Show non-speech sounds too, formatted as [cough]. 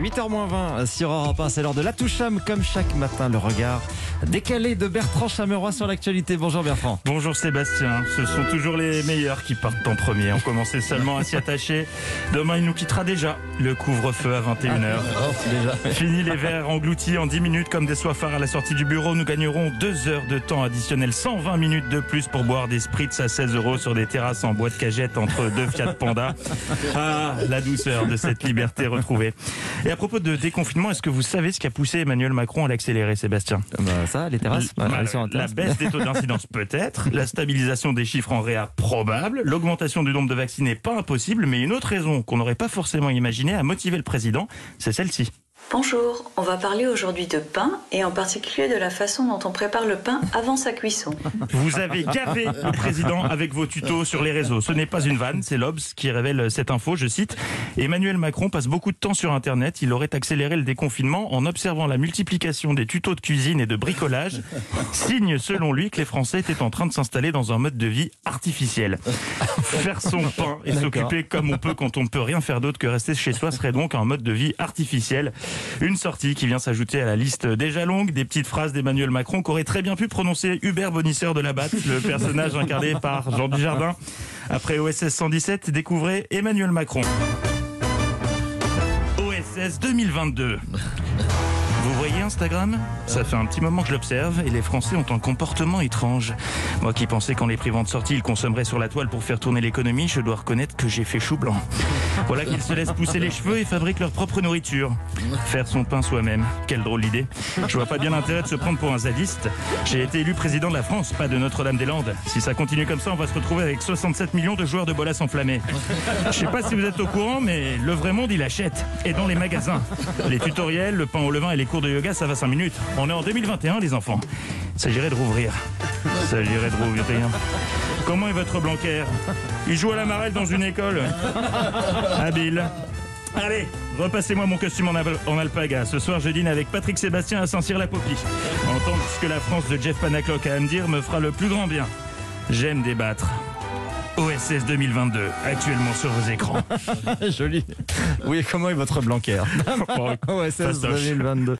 8h20 sur Europe 1, c'est l'heure de la toucham comme chaque matin le regard décalé de Bertrand Chameroy sur l'actualité. Bonjour Bertrand. Bonjour Sébastien, ce sont toujours les meilleurs qui partent en premier. On commençait [laughs] seulement à s'y attacher. Demain il nous quittera déjà. Le couvre-feu à 21h. déjà. Fini les verres engloutis en 10 minutes comme des soifards à la sortie du bureau. Nous gagnerons 2 heures de temps additionnel, 120 minutes de plus pour boire des spritz à 16 euros sur des terrasses en bois de cagette entre deux Fiat Panda. [laughs] Ah, la douceur de cette liberté retrouvée. Et à propos de déconfinement, est-ce que vous savez ce qui a poussé Emmanuel Macron à l'accélérer, Sébastien? Bah, ça, les terrasses elles sont la baisse des taux [laughs] d'incidence peut-être, la stabilisation des chiffres en réa probable, l'augmentation du nombre de vaccinés pas impossible, mais une autre raison qu'on n'aurait pas forcément imaginée à motiver le président, c'est celle-ci. Bonjour, on va parler aujourd'hui de pain et en particulier de la façon dont on prépare le pain avant sa cuisson. Vous avez gavé le président avec vos tutos sur les réseaux. Ce n'est pas une vanne, c'est l'Obs qui révèle cette info, je cite. Emmanuel Macron passe beaucoup de temps sur Internet. Il aurait accéléré le déconfinement en observant la multiplication des tutos de cuisine et de bricolage. Signe, selon lui, que les Français étaient en train de s'installer dans un mode de vie artificiel. Faire son pain et s'occuper comme on peut quand on ne peut rien faire d'autre que rester chez soi serait donc un mode de vie artificiel. Une sortie qui vient s'ajouter à la liste déjà longue des petites phrases d'Emmanuel Macron qu'aurait très bien pu prononcer Hubert Bonisseur de la Batte, le personnage incarné par Jean Dujardin. Après OSS 117, découvrez Emmanuel Macron. OSS 2022. Vous voyez Instagram? Ça fait un petit moment que je l'observe et les Français ont un comportement étrange. Moi qui pensais qu'en les privant de sortie, ils consommeraient sur la toile pour faire tourner l'économie, je dois reconnaître que j'ai fait chou blanc. Voilà qu'ils se laissent pousser les cheveux et fabriquent leur propre nourriture. Faire son pain soi-même, quelle drôle d'idée. Je vois pas bien l'intérêt de se prendre pour un zadiste. J'ai été élu président de la France, pas de Notre-Dame-des-Landes. Si ça continue comme ça, on va se retrouver avec 67 millions de joueurs de bolas enflammés. Je sais pas si vous êtes au courant, mais le vrai monde, il achète. Et dans les magasins. Les tutoriels, le pain au levain et les cours de yoga, ça va 5 minutes. On est en 2021, les enfants. Il s'agirait de rouvrir. Il s'agirait de rouvrir. Comment est votre Blanquer Il joue à la marelle dans une école. Habile. Allez, repassez-moi mon costume en, al- en alpaga. Ce soir, je dîne avec Patrick Sébastien à Saint-Cyr-la-Popie. Entendre ce que la France de Jeff Panaclock a à me dire me fera le plus grand bien. J'aime débattre. OSS 2022, actuellement sur vos écrans. [laughs] Joli. Oui, comment est votre Blanquer [laughs] OSS [laughs] fastoche. 2022.